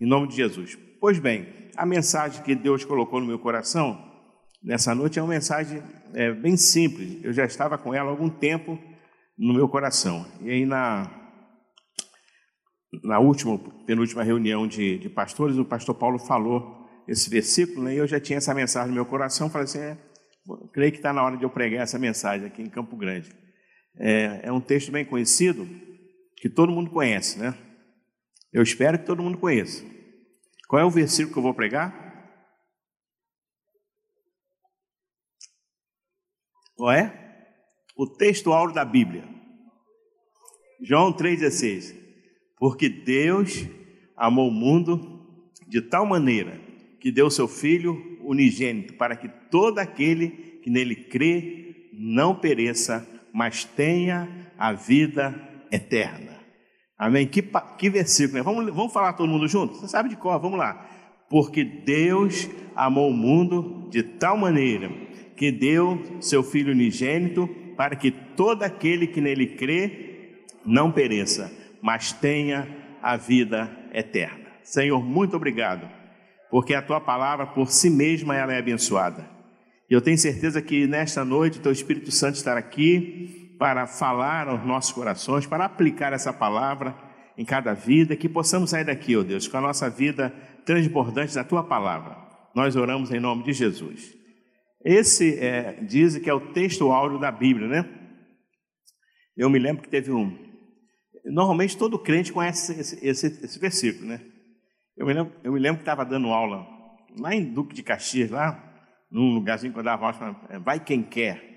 em nome de Jesus. Pois bem, a mensagem que Deus colocou no meu coração nessa noite é uma mensagem é, bem simples. Eu já estava com ela há algum tempo no meu coração. E aí, na, na última, penúltima reunião de, de pastores, o pastor Paulo falou esse versículo, né, e eu já tinha essa mensagem no meu coração. Falei assim: é, creio que está na hora de eu pregar essa mensagem aqui em Campo Grande. É, é um texto bem conhecido, que todo mundo conhece, né? Eu espero que todo mundo conheça. Qual é o versículo que eu vou pregar? Qual é? O texto áureo da Bíblia. João 3,16. Porque Deus amou o mundo de tal maneira que deu seu Filho unigênito, para que todo aquele que nele crê não pereça, mas tenha a vida eterna. Amém? Que, que versículo, né? Vamos, vamos falar todo mundo junto? Você sabe de cor, vamos lá. Porque Deus amou o mundo de tal maneira que deu seu Filho unigênito, para que todo aquele que nele crê não pereça, mas tenha a vida eterna. Senhor, muito obrigado porque a tua palavra por si mesma ela é abençoada. E eu tenho certeza que nesta noite o teu Espírito Santo estará aqui para falar aos nossos corações, para aplicar essa palavra em cada vida, que possamos sair daqui, ó oh Deus, com a nossa vida transbordante da tua palavra. Nós oramos em nome de Jesus. Esse é, diz que é o texto áureo da Bíblia, né? Eu me lembro que teve um. Normalmente todo crente conhece esse, esse, esse versículo, né? Eu me lembro, eu me lembro que estava dando aula lá em Duque de Caxias, lá, num lugarzinho que eu dava aula, é, Vai Quem Quer.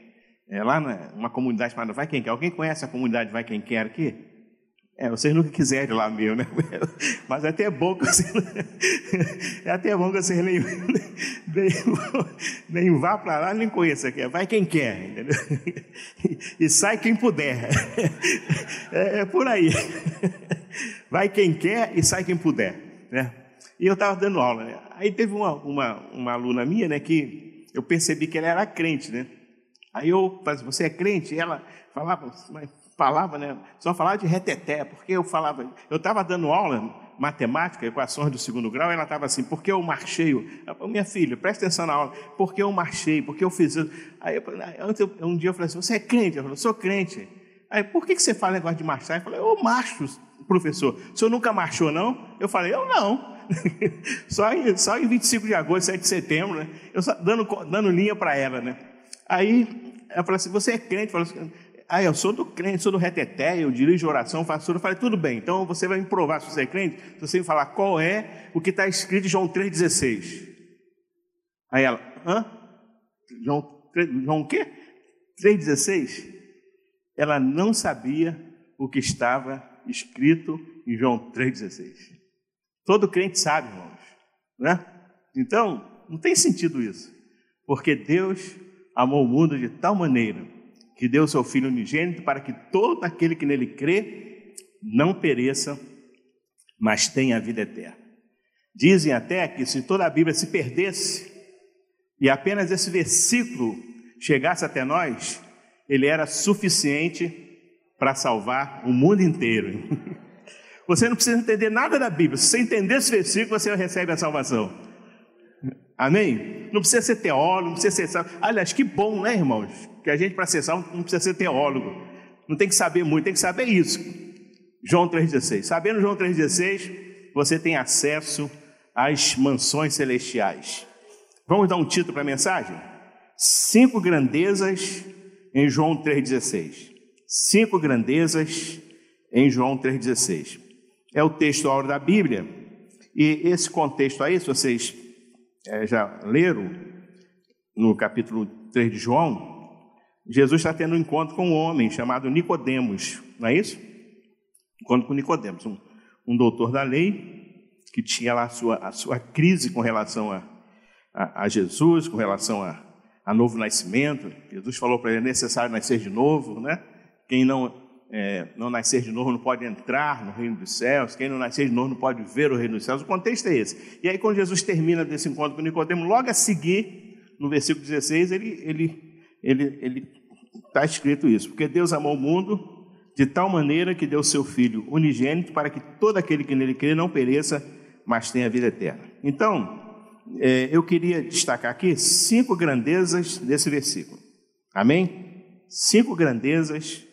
É, lá numa comunidade chamada Vai Quem Quer. Alguém conhece a comunidade Vai Quem Quer aqui? É, vocês nunca quiserem lá meu, né? Mas é até bom que vocês, é até bom que vocês nem, nem, nem vá para lá, nem conheça aqui. Vai quem quer, entendeu? E sai quem puder. É, é por aí. Vai quem quer e sai quem puder né? E eu estava dando aula, né? Aí teve uma, uma, uma aluna minha, né, que eu percebi que ela era crente, né? Aí eu você é crente? Ela falava, falava, né? Só falava de reteté, porque eu falava, eu estava dando aula, matemática, equações do segundo grau, e ela estava assim, porque eu marchei? Eu, minha filha, presta atenção na aula, porque eu marchei, porque eu fiz isso. Aí eu, antes, eu, um dia eu falei assim, você é crente? Eu falei, sou crente. Aí, por que, que você fala negócio de marchar? Eu falei, eu marcho, professor, o senhor nunca marchou, não? Eu falei, eu não. só, em, só em 25 de agosto, 7 de setembro, né? Eu só dando, dando linha para ela, né? Aí, ela falou assim, você é crente? Falei assim, ah, eu sou do crente, sou do reteté, eu dirijo oração, faço tudo. Eu falei, tudo bem, então você vai me provar se você é crente, se você me falar qual é o que está escrito em João 3,16. Aí ela, hã? João, João o quê? 3,16? Ela não sabia o que estava escrito em João 3,16. Todo crente sabe, irmãos, né? Então, não tem sentido isso, porque Deus amou o mundo de tal maneira que deu seu Filho unigênito para que todo aquele que nele crê não pereça, mas tenha a vida eterna. Dizem até que se toda a Bíblia se perdesse e apenas esse versículo chegasse até nós, ele era suficiente para salvar o mundo inteiro. Você não precisa entender nada da Bíblia. Se você entender esse versículo, você recebe a salvação. Amém? Não precisa ser teólogo, não precisa ser. Aliás, que bom, né, irmãos? Que a gente, para ser salvo, não precisa ser teólogo. Não tem que saber muito, tem que saber isso. João 3,16. Sabendo João 3,16, você tem acesso às mansões celestiais. Vamos dar um título para a mensagem? Cinco grandezas em João 3,16 cinco grandezas em João 3,16. É o texto da Bíblia, e esse contexto aí, se vocês é, já leram no capítulo 3 de João, Jesus está tendo um encontro com um homem chamado Nicodemos, não é isso? Encontro com Nicodemos, um, um doutor da lei que tinha lá a sua, a sua crise com relação a, a, a Jesus, com relação a, a novo nascimento. Jesus falou para ele: é necessário nascer de novo, né? Quem não, é, não nascer de novo não pode entrar no reino dos céus. Quem não nascer de novo não pode ver o reino dos céus. O contexto é esse. E aí, quando Jesus termina desse encontro com Nicodemo, logo a seguir, no versículo 16, ele ele ele ele está escrito isso, porque Deus amou o mundo de tal maneira que deu seu Filho unigênito para que todo aquele que nele crê não pereça, mas tem a vida eterna. Então, é, eu queria destacar aqui cinco grandezas desse versículo. Amém? Cinco grandezas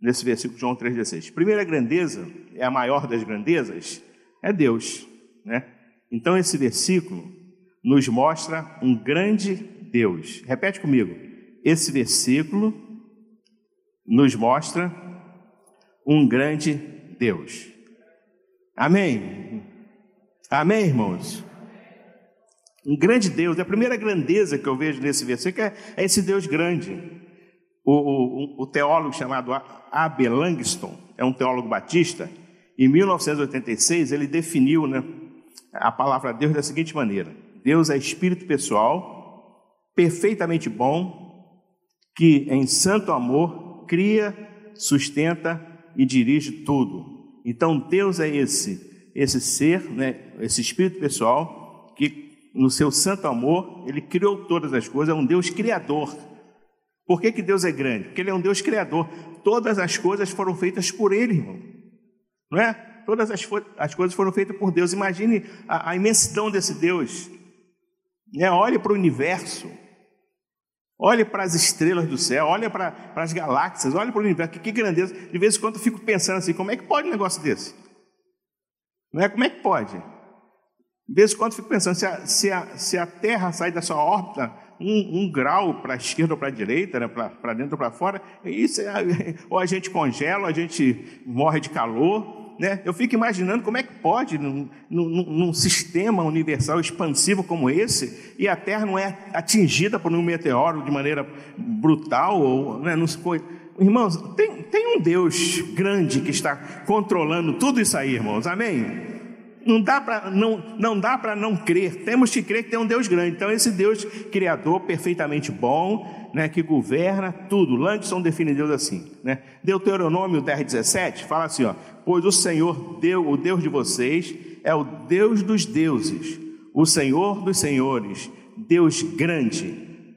nesse versículo de João 3,16. Primeira grandeza, é a maior das grandezas, é Deus. Né? Então, esse versículo nos mostra um grande Deus. Repete comigo. Esse versículo nos mostra um grande Deus. Amém? Amém, irmãos? Um grande Deus. A primeira grandeza que eu vejo nesse versículo é, é esse Deus grande. O, o, o teólogo chamado Abel Langston, é um teólogo batista, em 1986 ele definiu né, a palavra Deus da seguinte maneira: Deus é espírito pessoal, perfeitamente bom, que em santo amor cria, sustenta e dirige tudo. Então Deus é esse, esse ser, né, esse espírito pessoal que no seu santo amor ele criou todas as coisas, é um Deus criador. Por que, que Deus é grande? Porque Ele é um Deus criador. Todas as coisas foram feitas por Ele, irmão. Não é? Todas as, as coisas foram feitas por Deus. Imagine a, a imensidão desse Deus. Né? Olhe para o universo. Olhe para as estrelas do céu. Olhe para, as galáxias. Olhe para o universo. Que, que grandeza. De vez em quando eu fico pensando assim: como é que pode um negócio desse? Não é? Como é que pode? De vez em quando fico pensando: se a, se a, se a Terra sai da sua órbita um, um grau para a esquerda ou para a direita, né, para dentro ou para fora, isso é, ou a gente congela, ou a gente morre de calor. Né? Eu fico imaginando como é que pode, num, num, num, sistema universal expansivo como esse, e a Terra não é atingida por um meteoro de maneira brutal, ou né, não se Irmãos, tem, tem um Deus grande que está controlando tudo isso aí, irmãos, amém? Não dá para não, não, dá não crer, temos que crer que tem um Deus grande. Então, esse Deus criador, perfeitamente bom, né, que governa tudo. Langson define Deus assim. Né? Deuteronômio 10, 17 fala assim: ó, Pois o Senhor, Deus, o Deus de vocês, é o Deus dos deuses, o Senhor dos senhores, Deus grande,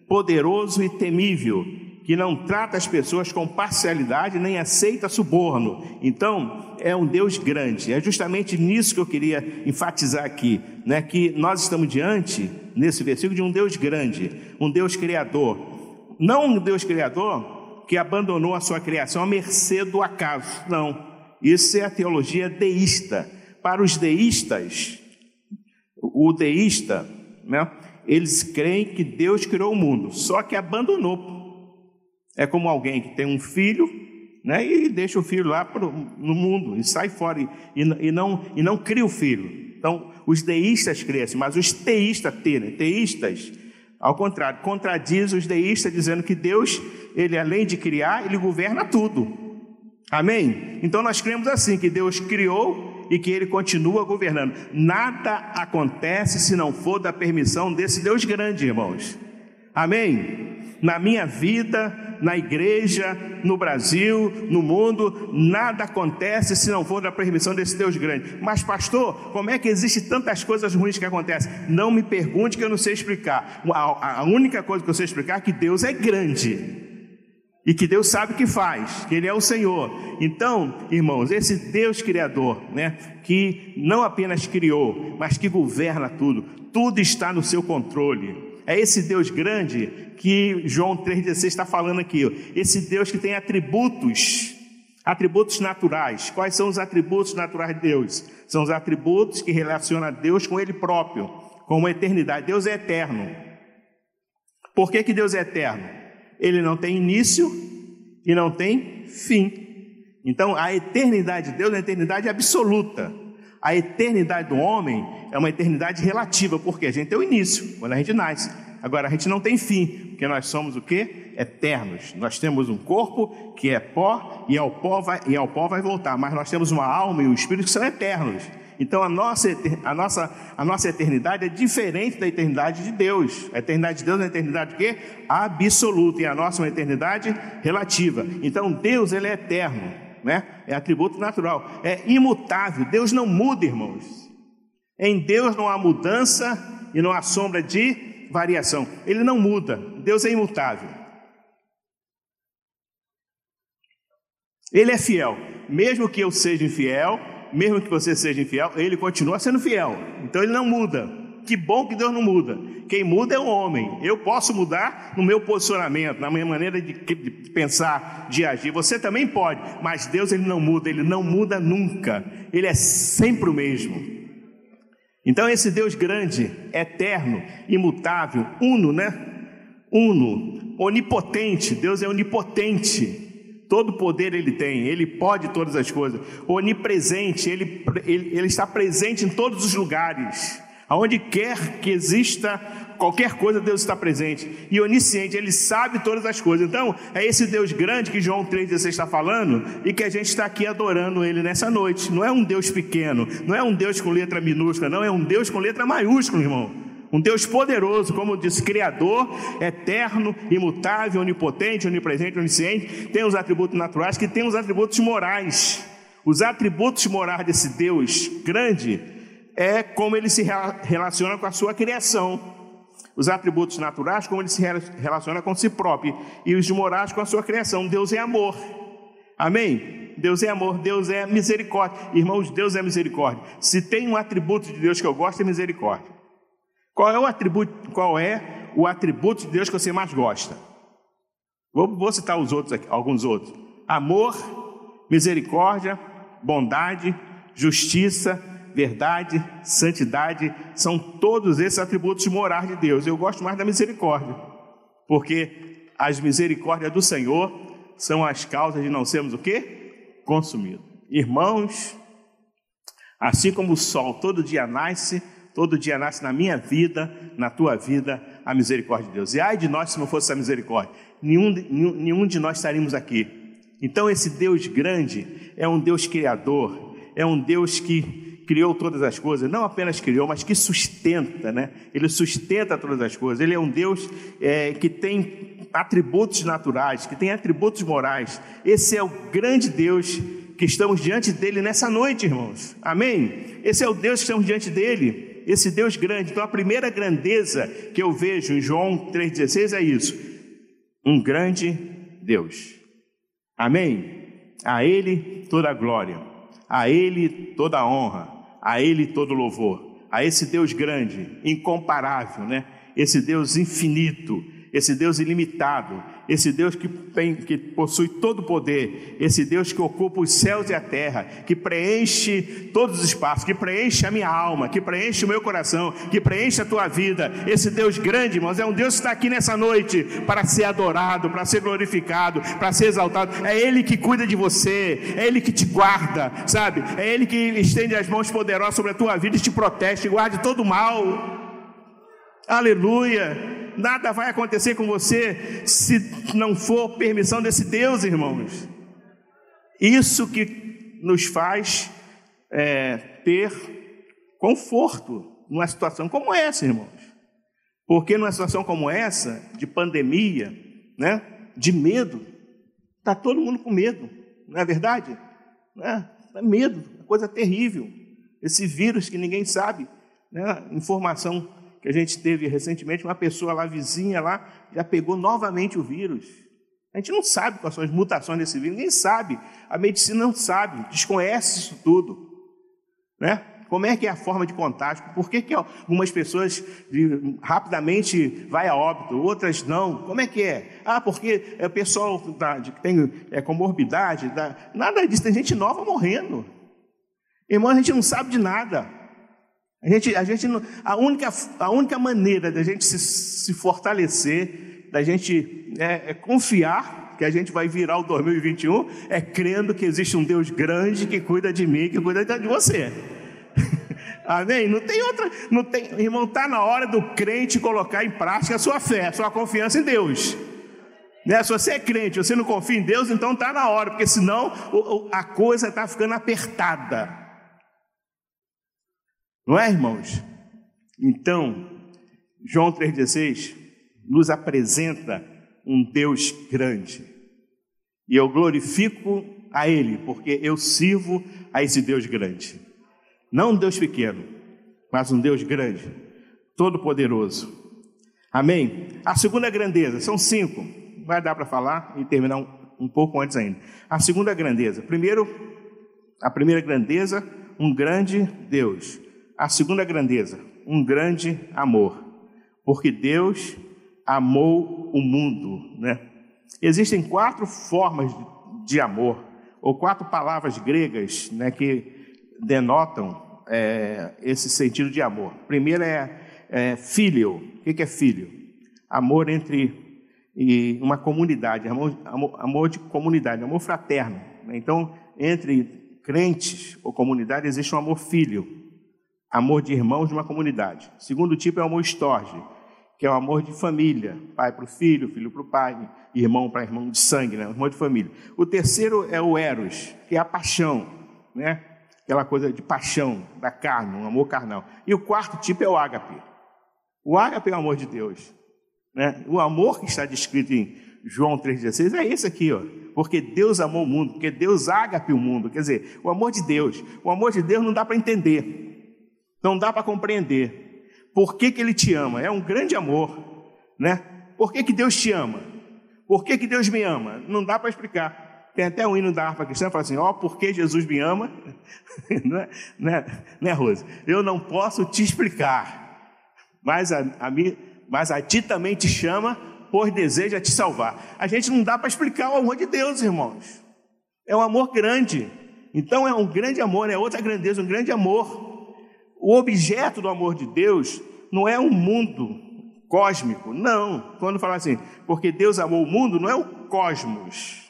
poderoso e temível que não trata as pessoas com parcialidade nem aceita suborno. Então, é um Deus grande. É justamente nisso que eu queria enfatizar aqui, né? Que nós estamos diante nesse versículo de um Deus grande, um Deus criador. Não um Deus criador que abandonou a sua criação à mercê do acaso. Não. Isso é a teologia deísta. Para os deístas, o deísta, né? Eles creem que Deus criou o mundo, só que abandonou é como alguém que tem um filho né, e deixa o filho lá pro, no mundo e sai fora e, e, não, e não cria o filho. Então, os deístas crescem, mas os teístas, teístas, ao contrário, contradiz os deístas dizendo que Deus, ele além de criar, ele governa tudo. Amém? Então nós cremos assim, que Deus criou e que ele continua governando. Nada acontece se não for da permissão desse Deus grande, irmãos. Amém? Na minha vida, na igreja, no Brasil, no mundo, nada acontece se não for da permissão desse Deus grande. Mas, pastor, como é que existe tantas coisas ruins que acontecem? Não me pergunte que eu não sei explicar. A, única coisa que eu sei explicar é que Deus é grande. E que Deus sabe o que faz, que Ele é o Senhor. Então, irmãos, esse Deus Criador, né, que não apenas criou, mas que governa tudo, tudo está no seu controle. É esse Deus grande que João 3,16 está falando aqui. Esse Deus que tem atributos, atributos naturais. Quais são os atributos naturais de Deus? São os atributos que relacionam a Deus com Ele próprio, com a eternidade. Deus é eterno. Por que, que Deus é eterno? Ele não tem início e não tem fim. Então, a eternidade de Deus é uma eternidade absoluta. A eternidade do homem é uma eternidade relativa, porque a gente tem o início, quando a gente nasce. Agora, a gente não tem fim, porque nós somos o quê? Eternos. Nós temos um corpo que é pó e ao pó vai, e ao pó vai voltar, mas nós temos uma alma e um espírito que são eternos. Então, a nossa, a, nossa, a nossa eternidade é diferente da eternidade de Deus. A eternidade de Deus é uma eternidade quê? absoluta, e a nossa é uma eternidade relativa. Então, Deus ele é eterno né? É atributo natural, é imutável. Deus não muda, irmãos. Em Deus não há mudança e não há sombra de variação. Ele não muda. Deus é imutável. Ele é fiel. Mesmo que eu seja infiel, mesmo que você seja infiel, ele continua sendo fiel. Então ele não muda. Que bom que Deus não muda. Quem muda é o homem. Eu posso mudar no meu posicionamento, na minha maneira de, de, pensar, de agir. Você também pode, mas Deus ele não muda, ele não muda nunca. Ele é sempre o mesmo. Então esse Deus grande, eterno, imutável, uno, né? Uno, onipotente. Deus é onipotente. Todo poder ele tem, ele pode todas as coisas. Onipresente, ele, ele, ele está presente em todos os lugares. Aonde quer que exista qualquer coisa, Deus está presente. E onisciente, Ele sabe todas as coisas. Então, é esse Deus grande que João 3,16 está falando e que a gente está aqui adorando Ele nessa noite. Não é um Deus pequeno, não é um Deus com letra minúscula, não, é um Deus com letra maiúscula, irmão. Um Deus poderoso, como disse, Criador, eterno, imutável, onipotente, onipresente, onisciente, tem os atributos naturais que tem os atributos morais. Os atributos morais desse Deus grande é como ele se relaciona com a sua criação. Os atributos naturais, como ele se relaciona com si próprio. E os morais com a sua criação. Deus é amor. Amém? Deus é amor, Deus é misericórdia. Irmãos, Deus é misericórdia. Se tem um atributo de Deus que eu gosto, é misericórdia. Qual é o atributo, qual é o atributo de Deus que você mais gosta? Vou, vou citar os outros aqui, alguns outros. Amor, misericórdia, bondade, justiça, verdade, santidade, são todos esses atributos morais de Deus. Eu gosto mais da misericórdia, porque as misericórdias do Senhor são as causas de não sermos o quê? Consumidos. Irmãos, assim como o sol todo dia nasce, todo dia nasce na minha vida, na tua vida, a misericórdia de Deus. E ai de nós se não fosse a misericórdia, nenhum, nenhum, nenhum de nós estaríamos aqui. Então, esse Deus grande é um Deus criador, é um Deus que criou todas as coisas, não apenas criou, mas que sustenta, né? Ele sustenta todas as coisas. Ele é um Deus é, que tem atributos naturais, que tem atributos morais. Esse é o grande Deus que estamos diante dele nessa noite, irmãos. Amém? Esse é o Deus que estamos diante dele, esse Deus grande. Então, a primeira grandeza que eu vejo em João 3,16 é isso: um grande Deus. Amém? A Ele toda a glória, a Ele toda a honra a Ele todo louvor, a esse Deus grande, incomparável, né? Esse Deus infinito, esse Deus ilimitado, esse Deus que, tem, que possui todo o poder, esse Deus que ocupa os céus e a terra, que preenche todos os espaços, que preenche a minha alma, que preenche o meu coração, que preenche a tua vida. Esse Deus grande, irmãos, é um Deus que está aqui nessa noite para ser adorado, para ser glorificado, para ser exaltado. É Ele que cuida de você, é Ele que te guarda, sabe? É Ele que estende as mãos poderosas sobre a tua vida e te protege, te guarda de todo mal. Aleluia nada vai acontecer com você se não for permissão desse Deus, irmãos. Isso que nos faz é, ter conforto numa situação como essa, irmãos. Porque numa situação como essa, de pandemia, né, de medo, está todo mundo com medo, não é verdade? Né? É medo, coisa terrível. Esse vírus que ninguém sabe, né? informação que a gente teve recentemente, uma pessoa lá vizinha lá já pegou novamente o vírus. A gente não sabe quais são as mutações desse vírus, ninguém sabe. A medicina não sabe, desconhece isso tudo. Né? Como é que é a forma de contágio? Por que, que algumas pessoas rapidamente vai a óbito, outras não? Como é que é? Ah, porque é o pessoal que tem é, comorbidade, da, nada disso, tem gente nova morrendo. Irmão, a gente não sabe de nada. A gente, a gente a única, a única maneira da gente se, se fortalecer, da gente é, é confiar que a gente vai virar o 2021, é crendo que existe um Deus grande que cuida de mim, que cuida de você. Amém? Não tem outra, não tem, irmão, está na hora do crente colocar em prática a sua fé, a sua confiança em Deus. Né? Se você é crente, você não confia em Deus, então está na hora, porque senão a coisa está ficando apertada. Não é, irmãos? Então, João 3,16 nos apresenta um Deus grande. E eu glorifico a Ele, porque eu sirvo a esse Deus grande. Não um Deus pequeno, mas um Deus grande, todo-poderoso. Amém? A segunda grandeza, são cinco, vai dar para falar e terminar um, um pouco antes ainda. A segunda grandeza, primeiro, a primeira grandeza um grande Deus. A segunda grandeza, um grande amor. Porque Deus amou o mundo, né? Existem quatro formas de amor, ou quatro palavras gregas, né, que denotam é, esse sentido de amor. Primeiro é, é filho. O que é filho? Amor entre e uma comunidade, amor, amor, amor de comunidade, amor fraterno. Né? Então, entre crentes ou comunidade existe um amor filho, amor de irmãos de uma comunidade. O segundo tipo é o amor estorge, que é o amor de família, pai para o filho, filho para o pai, irmão para irmão de sangue, né? amor de família. O terceiro é o eros, que é a paixão, né? aquela coisa de paixão da carne, um amor carnal. E o quarto tipo é o ágape. O ágape é o amor de Deus. Né? O amor que está descrito em João 3,16 é esse aqui, ó. Porque Deus amou o mundo, porque Deus ágape o mundo. Quer dizer, o amor de Deus. O amor de Deus não dá para entender, não dá para compreender. Por que, que Ele te ama? É um grande amor, né? Por que, que Deus te ama? Por que, que Deus me ama? Não dá para explicar. Tem até um hino da harpa cristã que fala assim: Ó, oh, porque Jesus me ama, né, né, né, Rose? Eu não posso te explicar, mas a, a mim mas a ti também te chama, pois deseja te salvar. A gente não dá para explicar o amor de Deus, irmãos. É um amor grande. Então é um grande amor, é outra grandeza, um grande amor. O objeto do amor de Deus não é um mundo cósmico, não. Quando fala assim, porque Deus amou o mundo, não é o cosmos,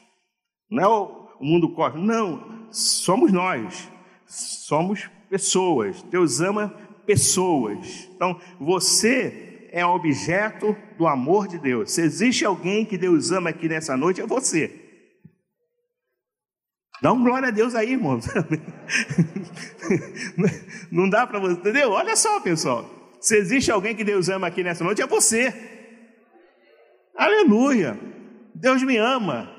não é o mundo cósmico, não. Somos nós, somos pessoas. Deus ama pessoas. Então você é objeto do amor de Deus. Se existe alguém que Deus ama aqui nessa noite, é você. Dá um glória a Deus aí, irmão. Não dá para você, entendeu? Olha só, pessoal. Se existe alguém que Deus ama aqui nessa noite, é você. Aleluia. Deus me ama.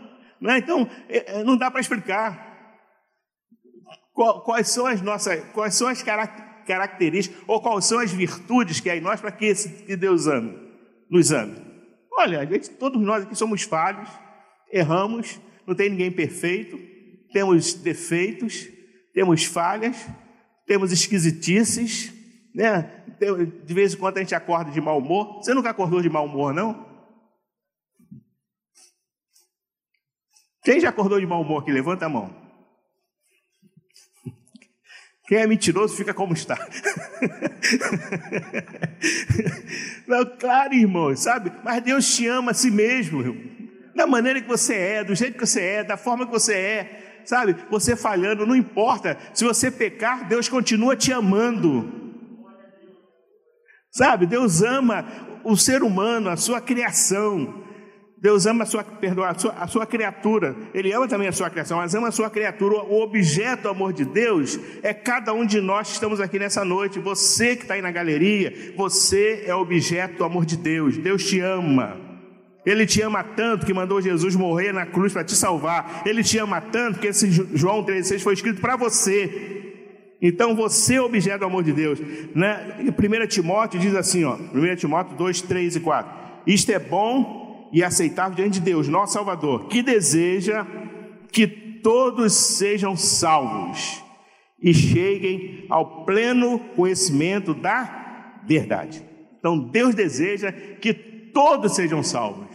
Não é? Então, é, é, não dá para explicar. Quais são as nossas, quais são as características características ou quais são as virtudes que há em nós para que, esse, que Deus ame, nos ame. Olha, gente, todos nós aqui somos falhos, erramos, não tem ninguém perfeito, temos defeitos, temos falhas, temos esquisitices, né? De vez em quando a gente acorda de mau humor. Você nunca acordou de mau humor, não? Quem já acordou de mau humor aqui? Levanta a mão. Quem é mentiroso fica como está. Não, claro, irmão, sabe? Mas Deus te ama a si mesmo, irmão. da maneira que você é, do jeito que você é, da forma que você é, sabe? Você falhando, não importa. Se você pecar, Deus continua te amando. Sabe? Deus ama o ser humano, a sua criação. Deus ama a sua, perdoa, a sua, a sua, criatura, Ele ama também a sua criação, mas ama a sua criatura. O objeto do amor de Deus é cada um de nós que estamos aqui nessa noite. Você que está aí na galeria, você é objeto do amor de Deus. Deus te ama. Ele te ama tanto que mandou Jesus morrer na cruz para te salvar. Ele te ama tanto que esse João 3,6 foi escrito para você. Então você é objeto do amor de Deus. Né? 1 Timóteo diz assim: ó, 1 Timóteo 2, 3 e 4. Isto é bom e aceitável diante de Deus, nosso Salvador, que deseja que todos sejam salvos e cheguem ao pleno conhecimento da verdade. Então Deus deseja que todos sejam salvos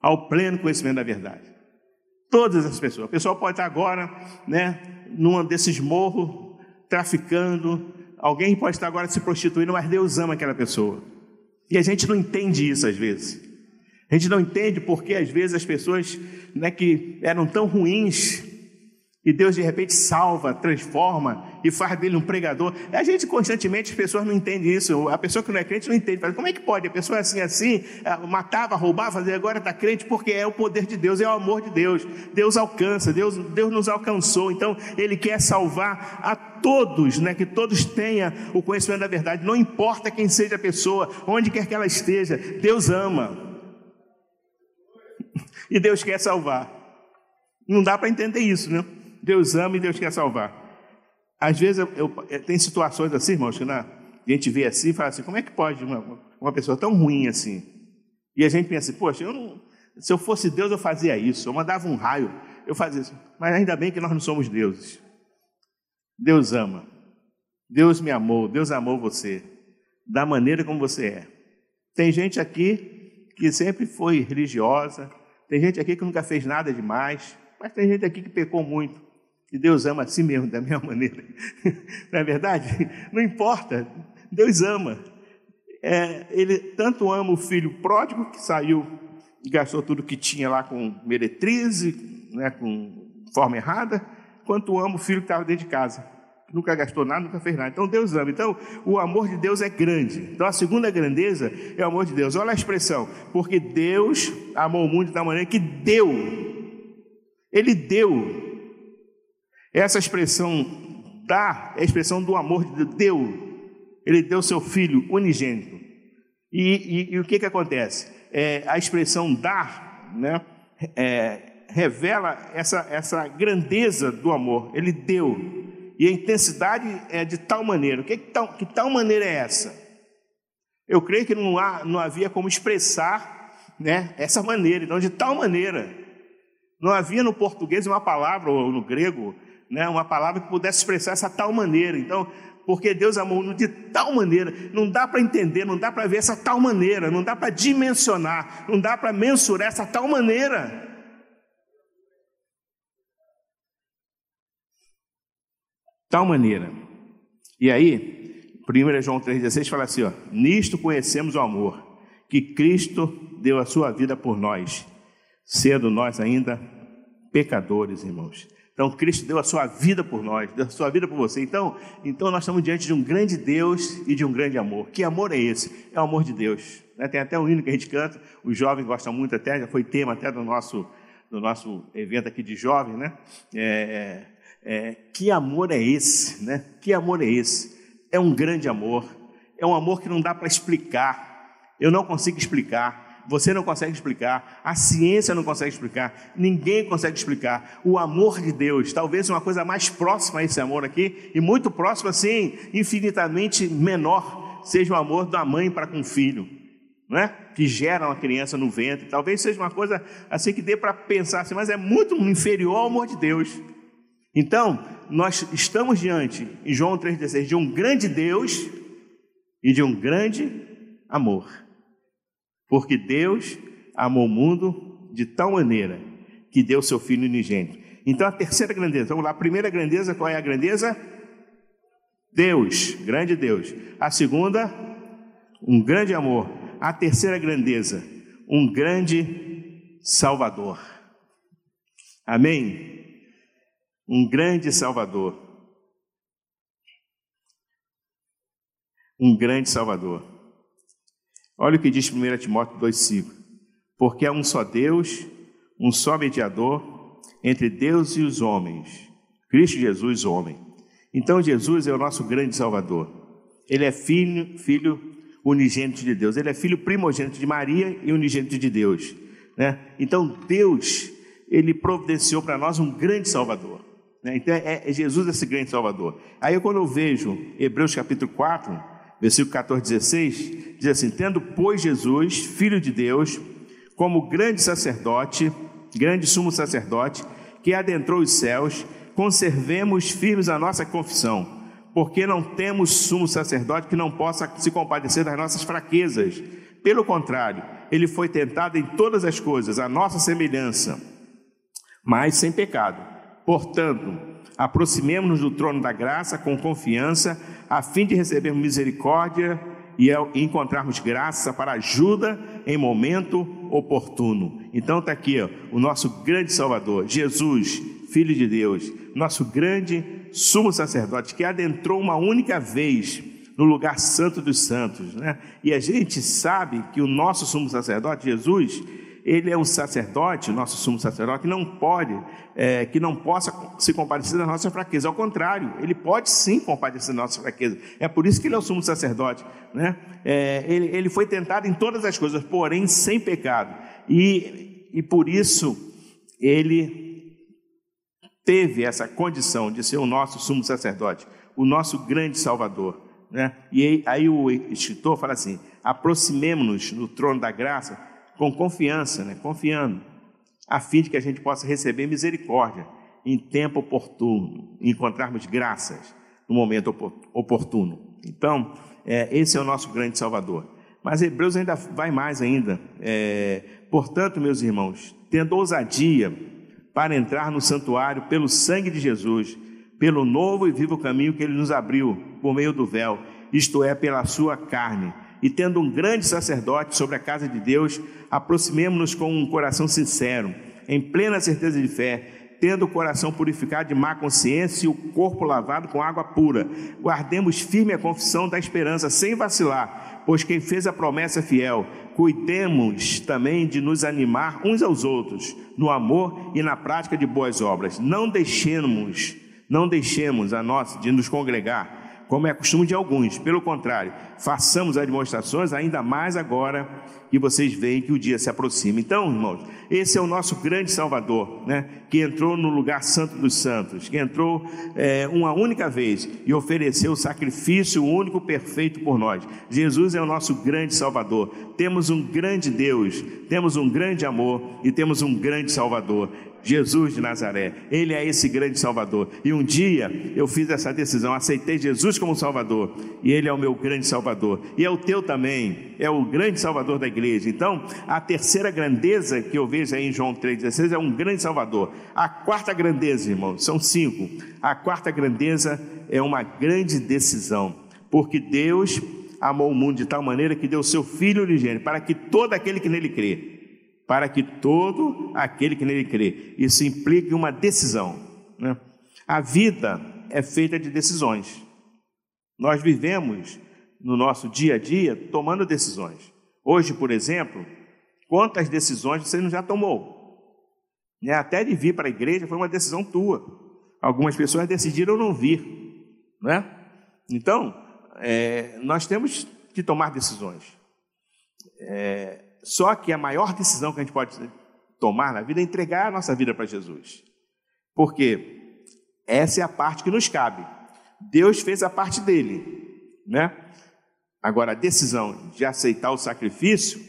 ao pleno conhecimento da verdade. Todas as pessoas. O pessoal pode estar agora, né, num desses morros, traficando. Alguém pode estar agora se prostituindo, mas Deus ama aquela pessoa. E a gente não entende isso às vezes. A gente não entende porque às vezes as pessoas né, que eram tão ruins e Deus de repente salva, transforma e faz dele um pregador. A gente constantemente, as pessoas não entendem isso. A pessoa que não é crente não entende. Fala, como é que pode? A pessoa é assim, assim, é, matava, roubava, e agora está crente porque é o poder de Deus, é o amor de Deus. Deus alcança, Deus, Deus nos alcançou. Então, Ele quer salvar a todos, né? que todos tenham o conhecimento da verdade. Não importa quem seja a pessoa, onde quer que ela esteja, Deus ama. E Deus quer salvar. Não dá para entender isso, né? Deus ama e Deus quer salvar. Às vezes eu, eu, eh, tem situações assim, irmãos, que na, a gente vê assim e fala assim: como é que pode uma, uma pessoa tão ruim assim? E a gente pensa assim: poxa, eu não, se eu fosse Deus eu fazia isso, eu mandava um raio, eu fazia isso. Mas ainda bem que nós não somos deuses. Deus ama. Deus me amou, Deus amou você, da maneira como você é. Tem gente aqui que sempre foi religiosa, tem gente aqui que nunca fez nada demais, mas tem gente aqui que pecou muito. E Deus ama assim mesmo, da mesma maneira. Não é verdade? Não importa, Deus ama. É, ele tanto ama o filho pródigo que saiu e gastou tudo que tinha lá com meretriz, né, com forma errada, quanto ama o filho que estava dentro de casa. Nunca gastou nada, nunca fez nada. Então Deus ama. Então o amor de Deus é grande. Então a segunda grandeza é o amor de Deus. Olha a expressão. Porque Deus amou o mundo tal maneira que deu. Ele deu essa expressão dar é a expressão do amor de Deus. Deu. Ele deu seu filho unigênito. E, e, e o que, que acontece? É, a expressão dar né, é, revela essa, essa grandeza do amor. Ele deu. E a intensidade é de tal maneira. Que, que, tal, que tal maneira é essa? Eu creio que não, há, não havia como expressar né, essa maneira. Então, de tal maneira. Não havia no português uma palavra, ou no grego, né, uma palavra que pudesse expressar essa tal maneira. Então, porque Deus amou de tal maneira, não dá para entender, não dá para ver essa tal maneira, não dá para dimensionar, não dá para mensurar essa tal maneira. Tal maneira. E aí, 1 João 3,16 fala assim: ó, Nisto conhecemos o amor, que Cristo deu a sua vida por nós, sendo nós ainda pecadores, irmãos. Então Cristo deu a sua vida por nós, deu a sua vida por você. Então, então nós estamos diante de um grande Deus e de um grande amor. Que amor é esse? É o amor de Deus. Né? Tem até um hino que a gente canta, os jovens gostam muito até, já foi tema até do nosso, do nosso evento aqui de jovens, né? É, é, é, que amor é esse? Né? Que amor é esse? É um grande amor. É um amor que não dá para explicar. Eu não consigo explicar você não consegue explicar, a ciência não consegue explicar, ninguém consegue explicar. O amor de Deus, talvez uma coisa mais próxima a esse amor aqui, e muito próxima, assim, infinitamente menor, seja o amor da mãe para com o filho, não é? que gera uma criança no ventre. Talvez seja uma coisa assim que dê para pensar assim, mas é muito inferior ao amor de Deus. Então, nós estamos diante, em João 3,16, de um grande Deus e de um grande amor. Porque Deus amou o mundo de tal maneira que deu seu Filho unigênito. Então a terceira grandeza, vamos lá, a primeira grandeza, qual é a grandeza? Deus, grande Deus. A segunda, um grande amor. A terceira grandeza, um grande Salvador. Amém? Um grande Salvador. Um grande Salvador. Olha o que diz 1 Timóteo 2,5: Porque há um só Deus, um só mediador entre Deus e os homens, Cristo Jesus, homem. Então Jesus é o nosso grande Salvador. Ele é filho, filho unigênito de Deus. Ele é filho primogênito de Maria e unigênito de Deus. Né? Então Deus, ele providenciou para nós um grande Salvador. Né? Então é, é Jesus esse grande Salvador. Aí quando eu vejo Hebreus capítulo 4, versículo 14, 16, diz assim: Tendo, pois, Jesus, Filho de Deus, como grande sacerdote, grande sumo sacerdote, que adentrou os céus, conservemos firmes a nossa confissão, porque não temos sumo sacerdote que não possa se compadecer das nossas fraquezas. Pelo contrário, ele foi tentado em todas as coisas, a nossa semelhança, mas sem pecado. Portanto, aproximemos-nos do trono da graça com confiança, a fim de recebermos misericórdia e encontrarmos graça para ajuda em momento oportuno. Então está aqui ó, o nosso grande Salvador, Jesus, Filho de Deus, nosso grande sumo sacerdote, que adentrou uma única vez no lugar santo dos santos. Né? E a gente sabe que o nosso sumo sacerdote, Jesus, ele é um sacerdote, nosso sumo sacerdote, que não pode, é, que não possa se compadecer da nossa fraqueza. Ao contrário, ele pode sim compadecer da nossa fraqueza. É por isso que ele é o sumo sacerdote. Né? É, ele, ele foi tentado em todas as coisas, porém sem pecado. E, e por isso ele teve essa condição de ser o nosso sumo sacerdote, o nosso grande salvador. Né? E aí, aí o escritor fala assim: aproximemos-nos no trono da graça com confiança, né? confiando, a fim de que a gente possa receber misericórdia em tempo oportuno, encontrarmos graças no momento oportuno. Então, é, esse é o nosso grande Salvador. Mas Hebreus ainda vai mais ainda. É, portanto, meus irmãos, tendo ousadia para entrar no santuário pelo sangue de Jesus, pelo novo e vivo caminho que ele nos abriu por meio do véu, isto é, pela sua carne, e tendo um grande sacerdote sobre a casa de Deus, aproximemo-nos com um coração sincero, em plena certeza de fé, tendo o coração purificado de má consciência e o corpo lavado com água pura. Guardemos firme a confissão da esperança, sem vacilar, pois quem fez a promessa é fiel. Cuidemos também de nos animar uns aos outros, no amor e na prática de boas obras. Não deixemos, não deixemos a nós de nos congregar como é costume de alguns. Pelo contrário, façamos as demonstrações ainda mais agora que vocês veem que o dia se aproxima. Então, irmãos, esse é o nosso grande Salvador, né? Que entrou no lugar santo dos santos, que entrou é, uma única vez e ofereceu o sacrifício único perfeito por nós. Jesus é o nosso grande Salvador. Temos um grande Deus, temos um grande amor e temos um grande Salvador. Jesus de Nazaré. Ele é esse grande Salvador. E um dia eu fiz essa decisão, aceitei Jesus como Salvador, e Ele é o meu grande Salvador. E é o teu também, é o grande Salvador da igreja. Então, a terceira grandeza que eu vejo aí em João 3,16 é um grande Salvador. A quarta grandeza, irmãos, são cinco. A quarta grandeza é uma grande decisão, porque Deus amou o mundo de tal maneira que deu seu Filho unigênito, para que todo aquele que nele crê para que todo aquele que nele crê. Isso implica uma decisão. Né? A vida é feita de decisões. Nós vivemos no nosso dia a dia tomando decisões. Hoje, por exemplo, quantas decisões você não já tomou? Né? Até de vir para a igreja foi uma decisão tua. Algumas pessoas decidiram não vir. Né? Então, é, nós temos que tomar decisões. É, só que a maior decisão que a gente pode tomar na vida é entregar a nossa vida para Jesus. Porque essa é a parte que nos cabe. Deus fez a parte dele, né? Agora a decisão de aceitar o sacrifício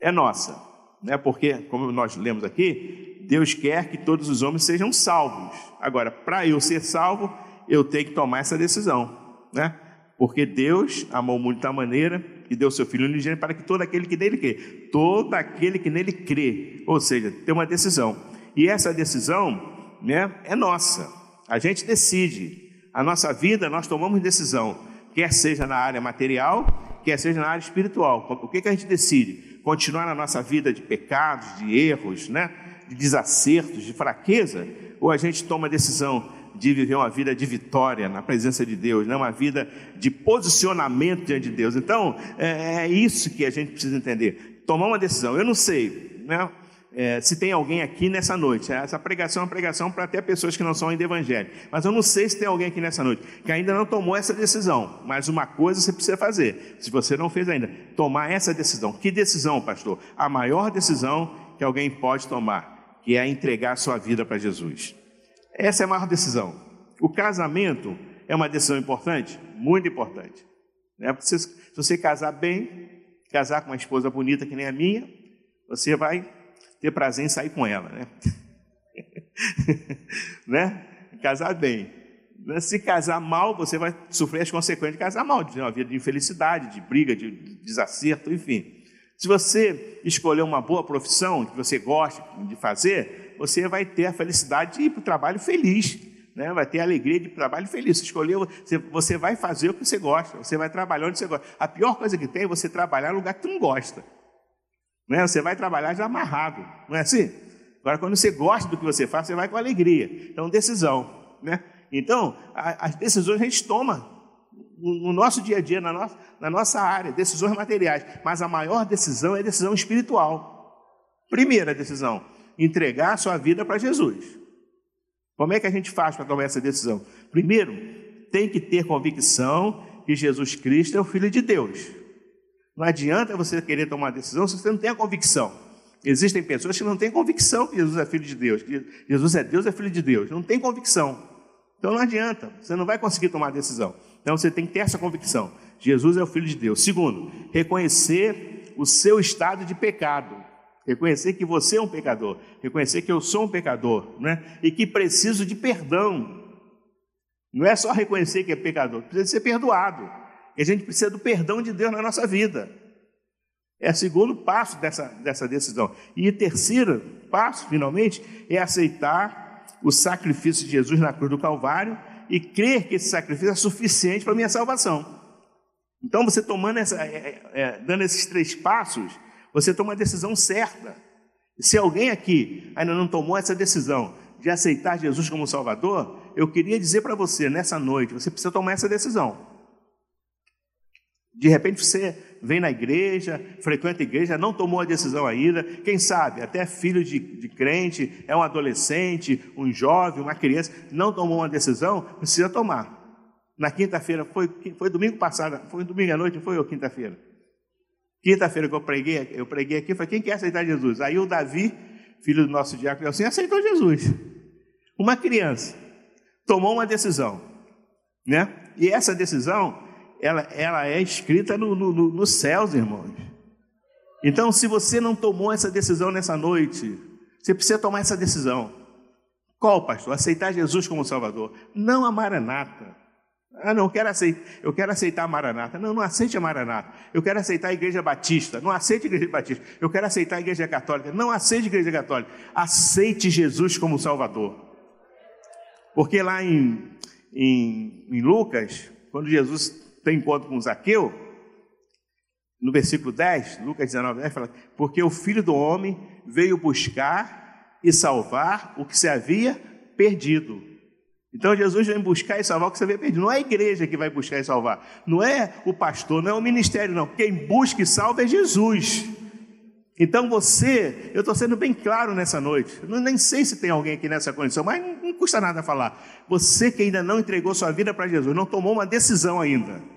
é nossa, né? Porque como nós lemos aqui, Deus quer que todos os homens sejam salvos. Agora, para eu ser salvo, eu tenho que tomar essa decisão, né? Porque Deus amou muito da maneira e deu seu Filho unigênito para que todo aquele que nele crê, todo aquele que nele crê, ou seja, tem uma decisão. E essa decisão, né, é nossa. A gente decide. A nossa vida nós tomamos decisão, quer seja na área material, quer seja na área espiritual. O que que a gente decide? Continuar na nossa vida de pecados, de erros, né, de desacertos, de fraqueza, ou a gente toma a decisão de viver uma vida de vitória na presença de Deus, né? uma vida de posicionamento diante de Deus. Então, é, é isso que a gente precisa entender. Tomar uma decisão. Eu não sei né? É, se tem alguém aqui nessa noite. Essa pregação é uma pregação para até pessoas que não são ainda evangélicos. Mas eu não sei se tem alguém aqui nessa noite que ainda não tomou essa decisão. Mas uma coisa você precisa fazer, se você não fez ainda, tomar essa decisão. Que decisão, pastor? A maior decisão que alguém pode tomar, que é entregar a sua vida para Jesus. Essa é a maior decisão. O casamento é uma decisão importante? Muito importante. Né? Se você casar bem, casar com uma esposa bonita que nem a minha, você vai ter prazer em sair com ela, né? né? Casar bem. Se casar mal, você vai sofrer as consequências de casar mal, de uma vida de infelicidade, de briga, de desacerto, enfim. Se você escolher uma boa profissão que você gosta de fazer, você vai ter a felicidade de ir para o trabalho feliz, né? vai ter a alegria de trabalho feliz. Você escolheu, você vai fazer o que você gosta, você vai trabalhar onde você gosta. A pior coisa que tem é você trabalhar no lugar que tu não gosta. Né? Você vai trabalhar já amarrado, não é assim? Agora, quando você gosta do que você faz, você vai com alegria. Então, decisão. Né? Então, a, as decisões a gente toma no nosso dia a dia, na nossa, na nossa área, decisões materiais. Mas a maior decisão é a decisão espiritual. Primeira decisão, entregar a sua vida para Jesus. Como é que a gente faz para tomar essa decisão? Primeiro, tem que ter convicção que Jesus Cristo é o Filho de Deus. Não adianta você querer tomar decisão se você não tem a convicção. Existem pessoas que não têm convicção que Jesus é Filho de Deus, que Jesus é Deus, é Filho de Deus. Não tem convicção. Então não adianta, você não vai conseguir tomar decisão. Então você tem que ter essa convicção. Jesus é o Filho de Deus. Segundo, reconhecer o seu estado de pecado. Reconhecer que você é um pecador, reconhecer que eu sou um pecador, né? E que preciso de perdão. Não é só reconhecer que é pecador, precisa ser perdoado. E a gente precisa do perdão de Deus na nossa vida. É o segundo passo dessa, dessa decisão. E terceiro passo, finalmente, é aceitar o sacrifício de Jesus na cruz do Calvário e crer que esse sacrifício é suficiente para a minha salvação. Então, você tomando essa, é, é, é dando esses três passos, você toma a decisão certa. Se alguém aqui ainda não tomou essa decisão de aceitar Jesus como Salvador, eu queria dizer para você nessa noite, você precisa tomar essa decisão. De repente você vem na igreja, frequenta a igreja, não tomou a decisão ainda, quem sabe, até filho de, de crente, é um adolescente, um jovem, uma criança, não tomou uma decisão, precisa tomar. Na quinta-feira, foi, foi domingo passado, foi domingo à noite, foi ou quinta-feira? Quinta-feira que eu preguei, eu preguei aqui, falei, quem quer aceitar Jesus? Aí o Davi, filho do nosso diácono, assim, aceitou Jesus. Uma criança tomou uma decisão, né? E essa decisão, ela, ela é escrita no, no, no, nos céus, irmãos. Então, se você não tomou essa decisão nessa noite, você precisa tomar essa decisão. Qual, pastor? Aceitar Jesus como Salvador. Não a Maranata. Ah, não, eu quero aceitar, eu quero aceitar a Maranata. Não, não aceite a Maranata. Eu quero aceitar a Igreja Batista. Não aceite a Igreja Batista. Eu quero aceitar a Igreja Católica. Não aceite a Igreja Católica. Aceite Jesus como Salvador. Porque lá em, em, em Lucas, quando Jesus tem encontro com Zaqueu, no versículo 10, Lucas 19, 10, fala: Porque o filho do homem veio buscar e salvar o que se havia perdido. Então Jesus vem buscar e salvar o que você vê perdido. Não é a igreja que vai buscar e salvar. Não é o pastor, não é o ministério, não. Quem busca e salva é Jesus. Então você, eu estou sendo bem claro nessa noite. Eu nem sei se tem alguém aqui nessa condição, mas não, não custa nada falar. Você que ainda não entregou sua vida para Jesus, não tomou uma decisão ainda.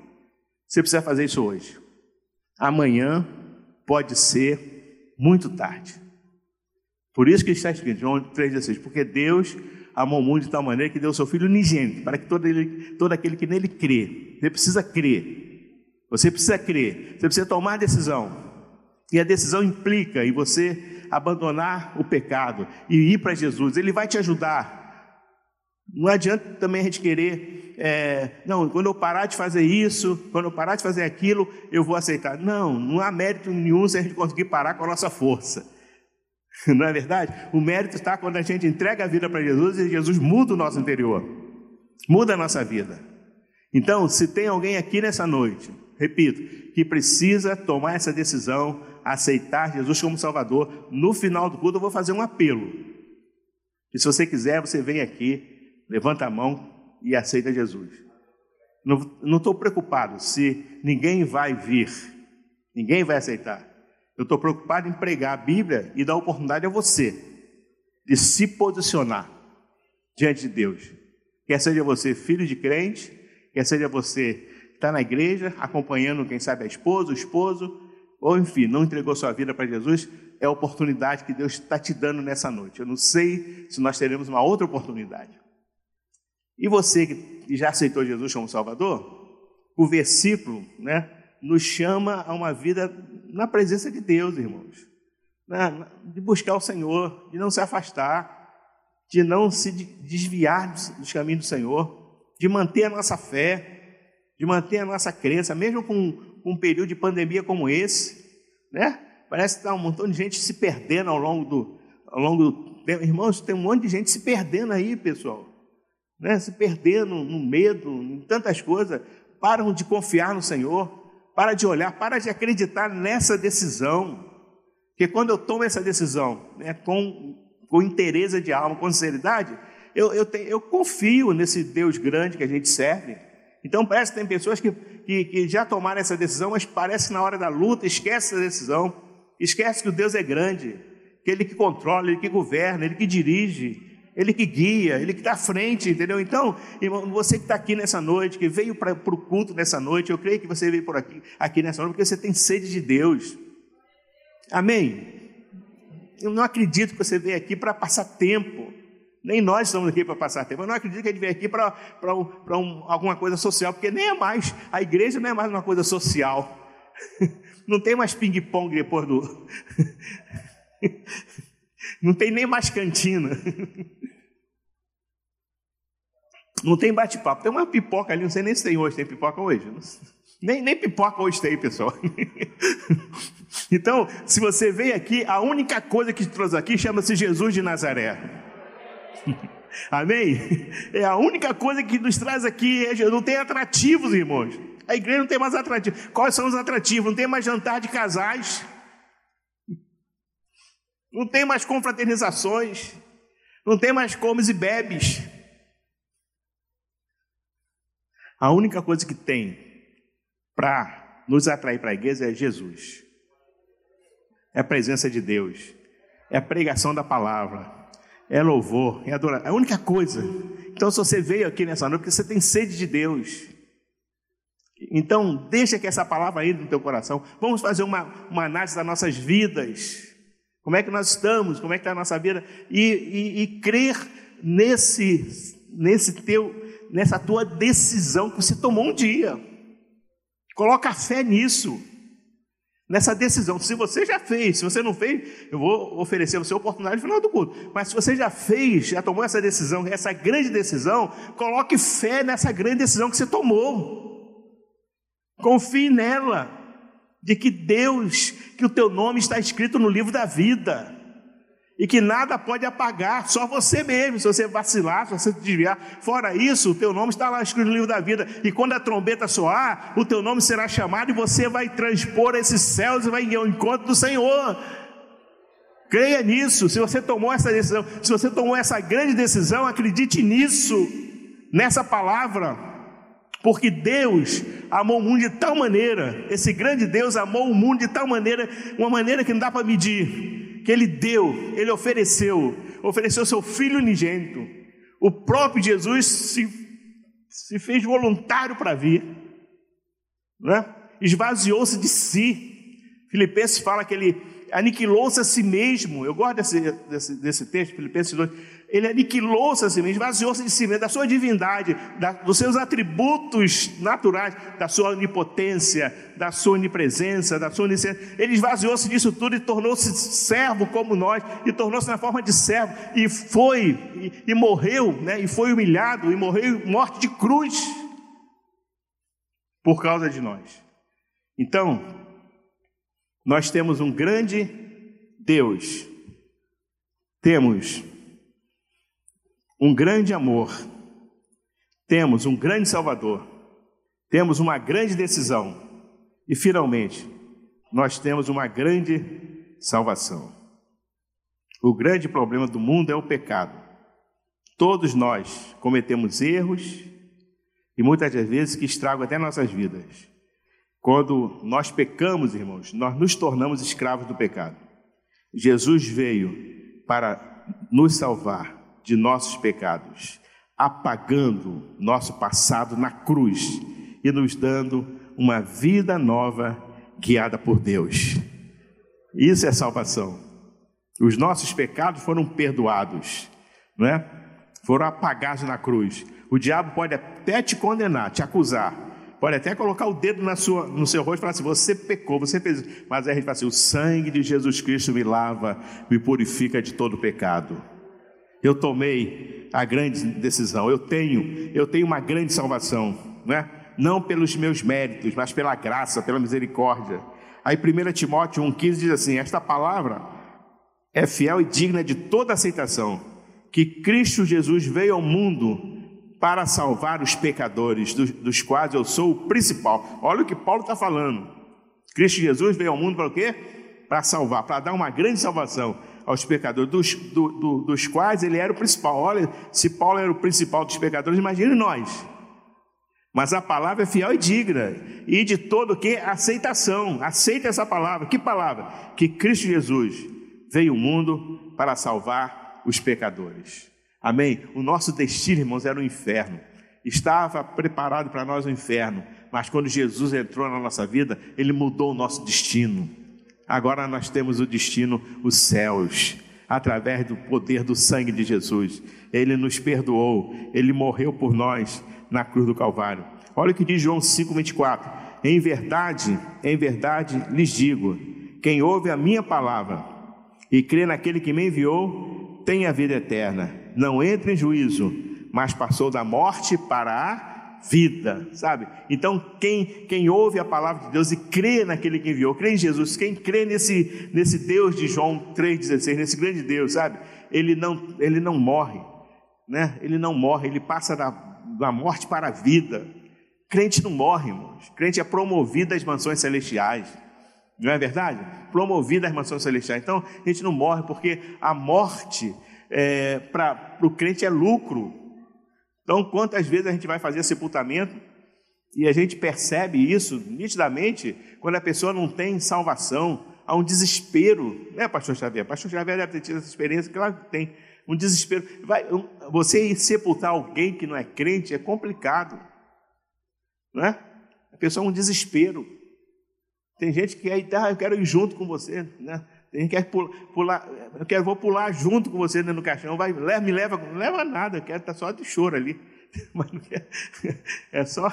Você precisa fazer isso hoje. Amanhã pode ser muito tarde. Por isso que está escrito, João 3,16, porque Deus amou o mundo de tal maneira que deu o seu Filho unigênito, para que todo, ele, todo aquele que nele crê, você precisa crer, você precisa crer, você precisa tomar decisão, e a decisão implica em você abandonar o pecado e ir para Jesus, ele vai te ajudar. Não adianta também a gente querer, é, não, quando eu parar de fazer isso, quando eu parar de fazer aquilo, eu vou aceitar. Não, não há mérito nenhum se a gente conseguir parar com a nossa força. Não é verdade? O mérito está quando a gente entrega a vida para Jesus e Jesus muda o nosso interior, muda a nossa vida. Então, se tem alguém aqui nessa noite, repito, que precisa tomar essa decisão, aceitar Jesus como Salvador, no final do culto eu vou fazer um apelo. E se você quiser, você vem aqui, levanta a mão e aceita Jesus. Não estou preocupado se ninguém vai vir, ninguém vai aceitar. Eu estou preocupado em pregar a Bíblia e dar oportunidade a você de se posicionar diante de Deus. Quer seja você filho de crente, quer seja você que está na igreja, acompanhando, quem sabe, a esposa, o esposo, ou enfim, não entregou sua vida para Jesus, é a oportunidade que Deus está te dando nessa noite. Eu não sei se nós teremos uma outra oportunidade. E você que já aceitou Jesus como Salvador, o versículo, né, nos chama a uma vida na presença de Deus, irmãos. De buscar o Senhor, de não se afastar, de não se desviar dos caminhos do Senhor, de manter a nossa fé, de manter a nossa crença, mesmo com, com um período de pandemia como esse, né? Parece que está um montão de gente se perdendo ao longo do, ao longo do tempo. Irmãos, tem um monte de gente se perdendo aí, pessoal. Né? Se perdendo no medo, em tantas coisas. Param de confiar no Senhor para de olhar, para de acreditar nessa decisão. Porque quando eu tomo essa decisão né, com, com interesse de alma, com sinceridade, eu, eu, tenho, eu confio nesse Deus grande que a gente serve. Então parece que tem pessoas que, que, que já tomaram essa decisão, mas parece que na hora da luta esquece essa decisão, esquece que o Deus é grande, que Ele que controla, Ele que governa, Ele que dirige, ele que guia, Ele que está à frente, entendeu? Então, irmão, você que está aqui nessa noite, que veio para o culto nessa noite, eu creio que você veio por aqui, aqui nessa noite porque você tem sede de Deus. Amém? Eu não acredito que você veio aqui para passar tempo. Nem nós estamos aqui para passar tempo. Eu não acredito que gente veio aqui para um, um, alguma coisa social, porque nem é mais. A igreja não é mais uma coisa social. Não tem mais ping-pong depois do. Não tem nem mais cantina. Não tem bate-papo. Tem uma pipoca ali, não sei nem se tem hoje. Tem pipoca hoje? Nem, nem pipoca hoje tem, pessoal. Então, se você vem aqui, a única coisa que te trouxe aqui chama-se Jesus de Nazaré. Amém? É a única coisa que nos traz aqui. É não tem atrativos, irmãos. A igreja não tem mais atrativos. Quais são os atrativos? Não tem mais jantar de casais. Não tem mais confraternizações. Não tem mais comes e bebes. A única coisa que tem para nos atrair para a igreja é Jesus. É a presença de Deus. É a pregação da palavra. É louvor, é adoração. É a única coisa. Então, se você veio aqui nessa noite, porque você tem sede de Deus. Então, deixa que essa palavra entre no teu coração. Vamos fazer uma, uma análise das nossas vidas. Como é que nós estamos? Como é que está a nossa vida? E, e, e crer nesse, nesse teu, nessa tua decisão que você tomou um dia. Coloca fé nisso. Nessa decisão, se você já fez, se você não fez, eu vou oferecer você a oportunidade no final do culto. Mas se você já fez, já tomou essa decisão, essa grande decisão, coloque fé nessa grande decisão que você tomou. Confie nela, de que Deus, que o teu nome está escrito no livro da vida, e que nada pode apagar, só você mesmo, se você vacilar, se você desviar. Fora isso, o teu nome está lá escrito no livro da vida, e quando a trombeta soar, o teu nome será chamado, e você vai transpor esses céus e vai ao encontro do Senhor. Creia nisso, se você tomou essa decisão, se você tomou essa grande decisão, acredite nisso, nessa palavra. Porque Deus amou o mundo de tal maneira, esse grande Deus amou o mundo de tal maneira, uma maneira que não dá para medir, que Ele deu, Ele ofereceu, ofereceu seu Filho unigênito. O próprio Jesus se, se fez voluntário para vir, né? esvaziou-se de si. Filipenses fala que ele aniquilou-se a si mesmo. Eu gosto desse, desse, desse texto, Filipenses 2 ele aniquilou-se a si mesmo, esvaziou-se de si mesmo, da sua divindade, da, dos seus atributos naturais, da sua onipotência, da sua onipresença, da sua onisciência. Ele esvaziou-se disso tudo e tornou-se servo como nós, e tornou-se na forma de servo, e foi, e, e morreu, né, e foi humilhado, e morreu morte de cruz, por causa de nós. Então, nós temos um grande Deus, temos um grande amor, temos um grande Salvador, temos uma grande decisão e, finalmente, nós temos uma grande salvação. O grande problema do mundo é o pecado. Todos nós cometemos erros e muitas das vezes que estragam até nossas vidas. Quando nós pecamos, irmãos, nós nos tornamos escravos do pecado. Jesus veio para nos salvar de nossos pecados, apagando nosso passado na cruz e nos dando uma vida nova guiada por Deus. Isso é salvação. Os nossos pecados foram perdoados, não é? Foram apagados na cruz. O diabo pode até te condenar, te acusar, pode até colocar o dedo na sua, no seu rosto e falar assim: você pecou, você fez. Mas aí a gente fala assim: o sangue de Jesus Cristo me lava, me purifica de todo pecado. Eu tomei a grande decisão. Eu tenho, eu tenho uma grande salvação, não é? Não pelos meus méritos, mas pela graça, pela misericórdia. Aí 1 Timóteo 1,15 diz assim: Esta palavra é fiel e digna de toda aceitação, que Cristo Jesus veio ao mundo para salvar os pecadores, dos, dos quais eu sou o principal. Olha o que Paulo está falando. Cristo Jesus veio ao mundo para o quê? Para salvar, para dar uma grande salvação aos pecadores, dos, do, do, dos quais ele era o principal. Olha, se Paulo era o principal dos pecadores, imagine nós. Mas a palavra é fiel e digna, e de todo que aceitação. Aceita essa palavra. Que palavra? Que Cristo Jesus veio ao mundo para salvar os pecadores. Amém? O nosso destino, irmãos, era o inferno. Estava preparado para nós o inferno, mas quando Jesus entrou na nossa vida, ele mudou o nosso destino. Agora nós temos o destino, os céus, através do poder do sangue de Jesus. Ele nos perdoou, ele morreu por nós na cruz do Calvário. Olha o que diz João 5:24. Em verdade, em verdade lhes digo: quem ouve a minha palavra e crê naquele que me enviou, tem a vida eterna. Não entra em juízo, mas passou da morte para a vida, sabe? Então, quem, quem ouve a palavra de Deus e crê naquele que enviou, crê em Jesus, quem crê nesse, nesse Deus de João 3,16, nesse grande Deus, sabe? Ele não, ele não morre, né? Ele não morre, ele passa da, da morte para a vida. Crente não morre, irmãos. Crente é promovido às mansões celestiais. Não é verdade? Promovido às mansões celestiais. Então, a gente não morre porque a morte é, para o crente é lucro. Então, quantas vezes a gente vai fazer sepultamento e a gente percebe isso nitidamente quando a pessoa não tem salvação, há um desespero, né, Pastor Xavier? Pastor Xavier deve ter tido essa experiência, claro que tem, um desespero. Vai, você ir sepultar alguém que não é crente é complicado, não é? A pessoa é um desespero. Tem gente que aí, ah, eu quero ir junto com você, né? Gente que quer pular, eu quero, vou pular junto com você do caixão, vai, leva, me leva, não leva nada, eu quero estar só de choro ali. Mas não quer, é só,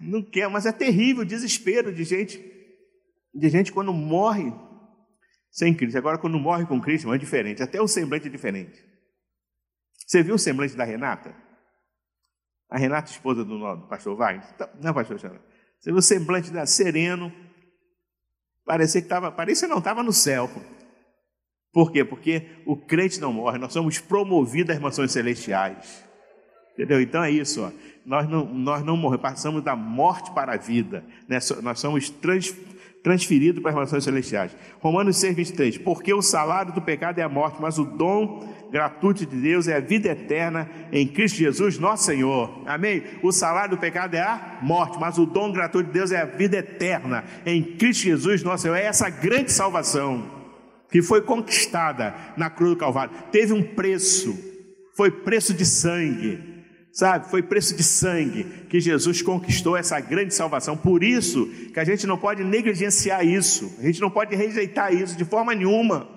não quer, mas é terrível o desespero de gente, de gente quando morre sem Cristo. Agora, quando morre com Cristo, é diferente, até o semblante é diferente. Você viu o semblante da Renata? A Renata, esposa do, do pastor Wagner? Não, pastor Xana. Você viu o semblante da sereno, Parecia que estava, parecia não, estava no céu. Por quê? Porque o crente não morre, nós somos promovidos às mansões celestiais. Entendeu? Então é isso, ó. Nós não, nós não morremos, passamos da morte para a vida. Né? Nós somos trans, transferido para as mansões celestiais. Romanos 6, 23. Porque o salário do pecado é a morte, mas o dom gratuito de Deus é a vida eterna em Cristo Jesus, nosso Senhor. Amém? O salário do pecado é a morte, mas o dom gratuito de Deus é a vida eterna em Cristo Jesus, nosso Senhor. É essa grande salvação que foi conquistada na cruz do Calvário. Teve um preço, foi preço de sangue sabe? Foi preço de sangue que Jesus conquistou essa grande salvação. Por isso que a gente não pode negligenciar isso, a gente não pode rejeitar isso de forma nenhuma.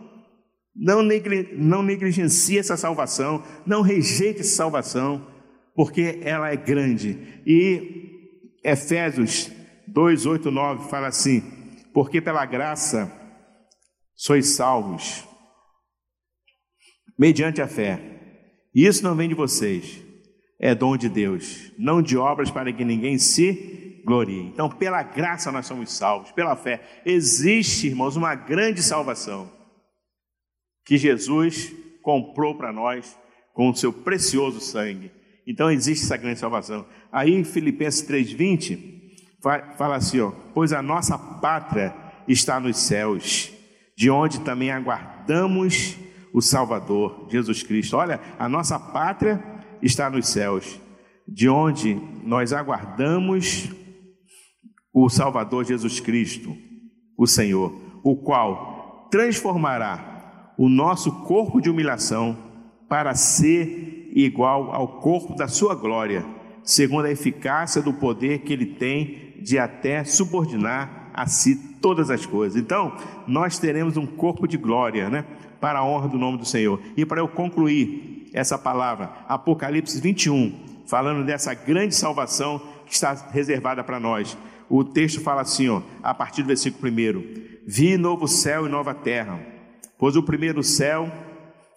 Não, negli, não negligencie essa salvação, não rejeite essa salvação, porque ela é grande. E Efésios 2, 8, 9 fala assim: Porque pela graça sois salvos, mediante a fé. E isso não vem de vocês, é dom de Deus, não de obras para que ninguém se glorie. Então, pela graça nós somos salvos, pela fé. Existe, irmãos, uma grande salvação que Jesus comprou para nós com o seu precioso sangue. Então existe essa grande salvação. Aí em Filipenses 3:20 fala assim, ó, pois a nossa pátria está nos céus, de onde também aguardamos o Salvador, Jesus Cristo. Olha, a nossa pátria está nos céus, de onde nós aguardamos o Salvador Jesus Cristo, o Senhor, o qual transformará o nosso corpo de humilhação para ser igual ao corpo da sua glória, segundo a eficácia do poder que ele tem de até subordinar a si todas as coisas. Então, nós teremos um corpo de glória, né? Para a honra do nome do Senhor. E para eu concluir, essa palavra, Apocalipse 21, falando dessa grande salvação que está reservada para nós. O texto fala assim, ó, a partir do versículo 1: Vi novo céu e nova terra, pois o primeiro céu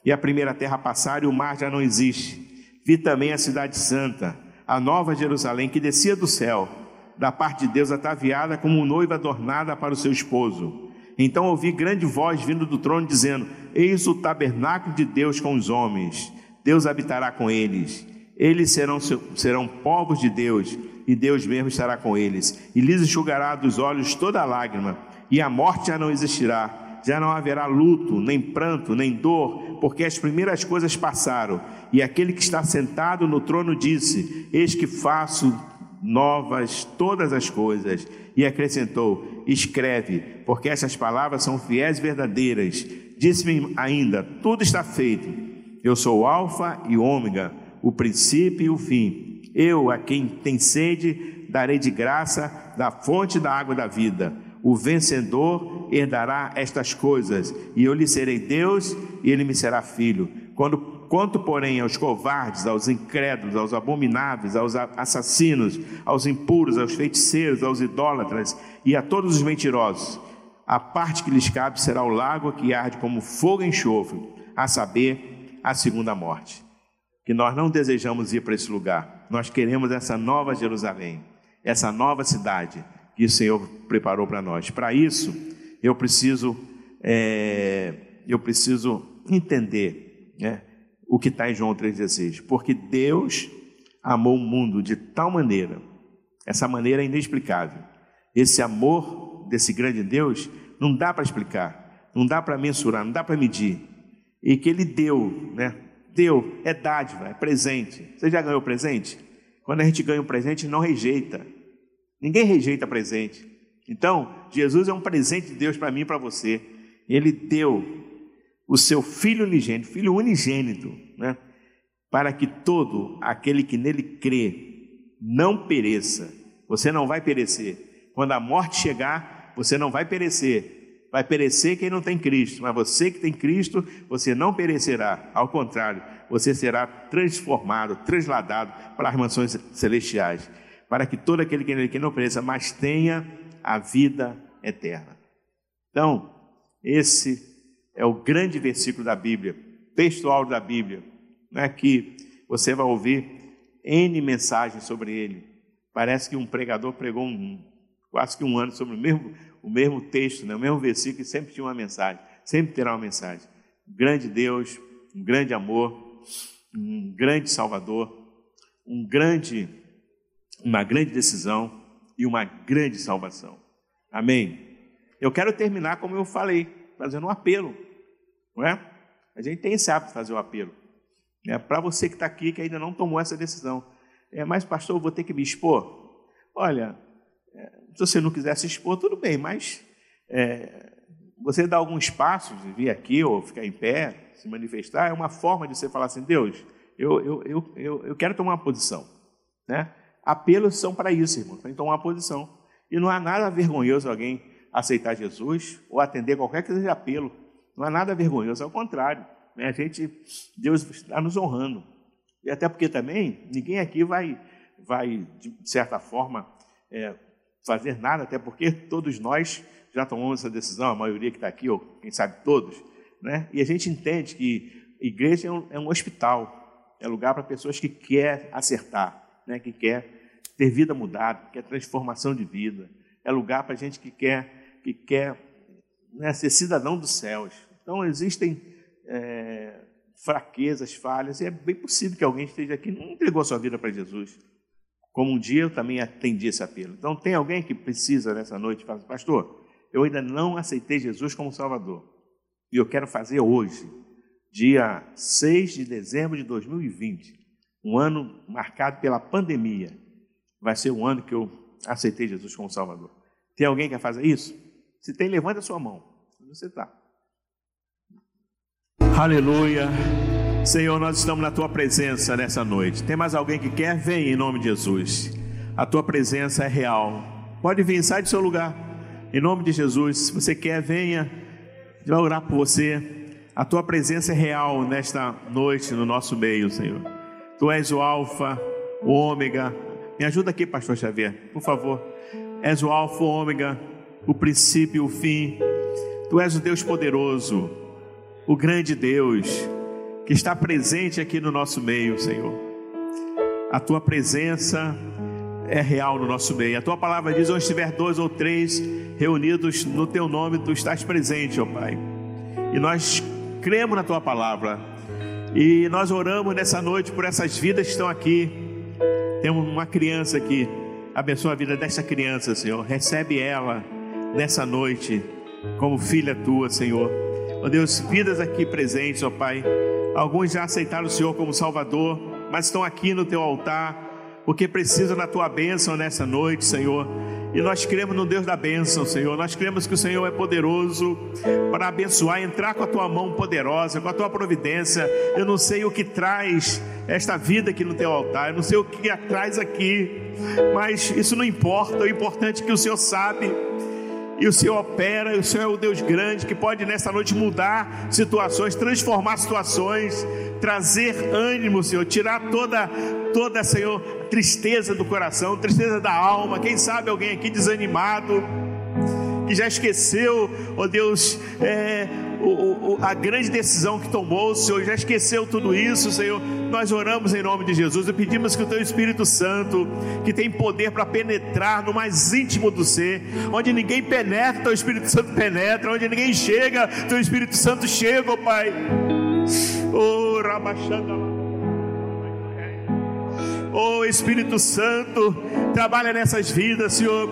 e a primeira terra passaram e o mar já não existe. Vi também a cidade santa, a nova Jerusalém, que descia do céu, da parte de Deus, ataviada como noiva adornada para o seu esposo. Então ouvi grande voz vindo do trono dizendo: Eis o tabernáculo de Deus com os homens Deus habitará com eles. Eles serão, serão povos de Deus, e Deus mesmo estará com eles. E lhes enxugará dos olhos toda lágrima, e a morte já não existirá. Já não haverá luto, nem pranto, nem dor, porque as primeiras coisas passaram. E aquele que está sentado no trono disse: Eis que faço novas todas as coisas. E acrescentou: Escreve, porque essas palavras são fiéis e verdadeiras. Disse-me ainda: Tudo está feito eu sou o Alfa e Ômega, o princípio e o fim. Eu, a quem tem sede, darei de graça da fonte da água da vida. O vencedor herdará estas coisas, e eu lhe serei Deus, e ele me será filho. Quando Quanto, porém, aos covardes, aos incrédulos, aos abomináveis, aos assassinos, aos impuros, aos feiticeiros, aos idólatras e a todos os mentirosos, a parte que lhes cabe será o lago que arde como fogo e enxofre, a saber, a segunda morte. Que nós não desejamos ir para esse lugar, nós queremos essa nova Jerusalém, essa nova cidade que o Senhor preparou para nós. Para isso, eu preciso, é, eu preciso entender né, o que está em João 3,16, porque Deus amou o mundo de tal maneira, essa maneira é inexplicável. Esse amor desse grande Deus não dá para explicar, não dá para mensurar, não dá para medir. E que ele deu, né? Deu, é dádiva, é presente. Você já ganhou presente? Quando a gente ganha um presente, não rejeita. Ninguém rejeita presente. Então, Jesus é um presente de Deus para mim e para você. Ele deu o seu filho unigênito, filho unigênito, né? Para que todo aquele que nele crê não pereça. Você não vai perecer. Quando a morte chegar, você não vai perecer. Vai perecer quem não tem Cristo, mas você que tem Cristo, você não perecerá. Ao contrário, você será transformado, transladado para as mansões celestiais, para que todo aquele que não pereça, mas tenha a vida eterna. Então, esse é o grande versículo da Bíblia, textual da Bíblia, né, que você vai ouvir N mensagens sobre ele. Parece que um pregador pregou um, quase que um ano sobre o mesmo, o mesmo texto, né? o mesmo versículo, sempre tinha uma mensagem, sempre terá uma mensagem. Um grande Deus, um grande amor, um grande Salvador, um grande, uma grande decisão e uma grande salvação. Amém? Eu quero terminar como eu falei, fazendo um apelo, não é? A gente tem esse hábito de fazer o um apelo. É, Para você que está aqui, que ainda não tomou essa decisão. É, mas, pastor, eu vou ter que me expor? Olha, se você não quiser se expor, tudo bem, mas é, você dar alguns passos, vir aqui ou ficar em pé, se manifestar, é uma forma de você falar assim: Deus, eu, eu, eu, eu, eu quero tomar uma posição. Né? Apelos são para isso, irmão, para tomar uma posição. E não há nada vergonhoso alguém aceitar Jesus ou atender qualquer que seja apelo. Não há nada vergonhoso, ao contrário. Né? A gente, Deus está nos honrando. E até porque também ninguém aqui vai, vai de certa forma, é, fazer nada, até porque todos nós já tomamos essa decisão, a maioria que está aqui, ou quem sabe todos, né? E a gente entende que igreja é um, é um hospital, é lugar para pessoas que quer acertar, né? Que quer ter vida mudada, que quer transformação de vida, é lugar para gente que quer que quer né, ser cidadão dos céus. Então existem é, fraquezas, falhas, e é bem possível que alguém esteja aqui e não entregou sua vida para Jesus. Como um dia eu também atendi esse apelo. Então, tem alguém que precisa nessa noite falar, pastor, eu ainda não aceitei Jesus como Salvador. E eu quero fazer hoje, dia 6 de dezembro de 2020, um ano marcado pela pandemia. Vai ser o ano que eu aceitei Jesus como Salvador. Tem alguém que quer fazer isso? Se tem, levanta a sua mão. Você está. Aleluia. Senhor, nós estamos na tua presença nessa noite. Tem mais alguém que quer? Vem em nome de Jesus. A tua presença é real. Pode vir, sai do seu lugar. Em nome de Jesus. Se você quer, venha. Vai orar por você. A tua presença é real nesta noite no nosso meio, Senhor. Tu és o Alfa, o Ômega. Me ajuda aqui, Pastor Xavier, por favor. És o Alfa, o Ômega, o princípio o fim. Tu és o Deus poderoso, o grande Deus que está presente aqui no nosso meio, Senhor. A tua presença é real no nosso meio. A tua palavra diz: onde estiver dois ou três reunidos no teu nome, tu estás presente, ó Pai. E nós cremos na tua palavra. E nós oramos nessa noite por essas vidas que estão aqui. Temos uma criança aqui. Abençoa a vida dessa criança, Senhor. Recebe ela nessa noite como filha tua, Senhor. Ó Deus, vidas aqui presentes, ó Pai Alguns já aceitaram o Senhor como Salvador, mas estão aqui no teu altar, porque precisam da tua bênção nessa noite, Senhor. E nós cremos no Deus da bênção, Senhor. Nós cremos que o Senhor é poderoso para abençoar, entrar com a tua mão poderosa, com a tua providência. Eu não sei o que traz esta vida aqui no teu altar, eu não sei o que traz aqui, mas isso não importa. O importante é que o Senhor sabe e o Senhor opera, e o Senhor é o Deus grande que pode nessa noite mudar situações, transformar situações, trazer ânimo, Senhor, tirar toda, toda, Senhor, tristeza do coração, tristeza da alma. Quem sabe alguém aqui desanimado, que já esqueceu, ó Deus, é, o, o, a grande decisão que tomou, Senhor, já esqueceu tudo isso, Senhor. Nós oramos em nome de Jesus e pedimos que o Teu Espírito Santo, que tem poder para penetrar no mais íntimo do ser, onde ninguém penetra, Teu Espírito Santo penetra, onde ninguém chega, Teu Espírito Santo chega, ó Pai. Oh, Rabachanda. Oh Espírito Santo, trabalha nessas vidas, Senhor,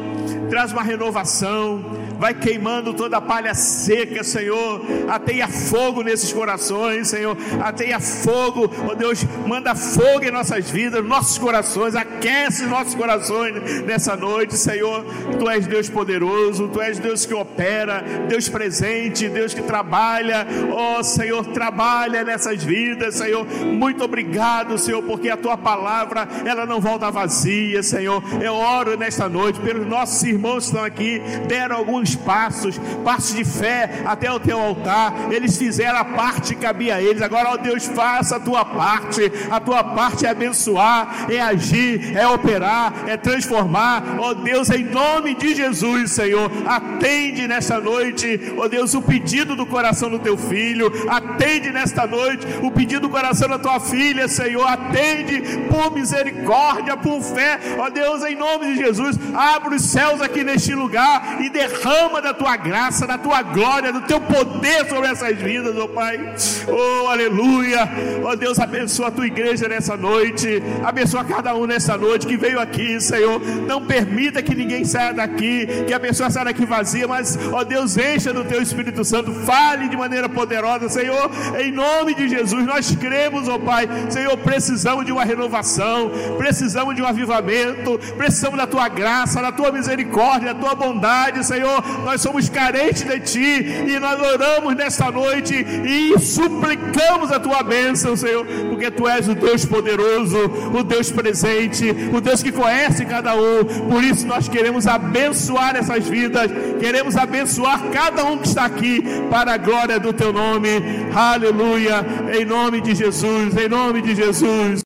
traz uma renovação, vai queimando toda a palha seca, Senhor. Ateia fogo nesses corações, Senhor. Ateia fogo, ó oh Deus, manda fogo em nossas vidas, nossos corações, aquece nossos corações nessa noite, Senhor. Tu és Deus poderoso, Tu és Deus que opera, Deus presente, Deus que trabalha. Ó oh, Senhor, trabalha nessas vidas, Senhor. Muito obrigado, Senhor, porque a Tua palavra, ela não volta vazia, Senhor. Eu oro nesta noite pelos nossos irmãos que estão aqui, deram alguns alguns passos, passos de fé até o teu altar. Eles fizeram a parte que cabia a eles. Agora, ó Deus, faça a tua parte. A tua parte é abençoar, é agir, é operar, é transformar. Ó Deus, em nome de Jesus, Senhor, atende nesta noite, ó Deus, o pedido do coração do teu filho. Atende nesta noite o pedido do coração da tua filha, Senhor. Atende por misericórdia, por fé. Ó Deus, em nome de Jesus, abre os céus aqui neste lugar e derrama derrama da tua graça, da tua glória, do teu poder sobre essas vidas, ó oh Pai. Oh, aleluia. Oh Deus, abençoa a tua igreja nessa noite. Abençoa cada um nessa noite que veio aqui, Senhor. Não permita que ninguém saia daqui, que a pessoa saia daqui vazia, mas, ó oh Deus, encha do teu Espírito Santo. Fale de maneira poderosa, Senhor. Em nome de Jesus, nós cremos, ó Pai. Senhor, precisamos de uma renovação, precisamos de um avivamento, precisamos da tua graça, da tua misericórdia, da tua bondade, Senhor nós somos carentes de Ti e nós oramos nesta noite e suplicamos a Tua bênção, Senhor, porque Tu és o Deus poderoso, o Deus presente, o Deus que conhece cada um. Por isso nós queremos abençoar essas vidas, queremos abençoar cada um que está aqui para a glória do Teu nome. Aleluia, em nome de Jesus, em nome de Jesus.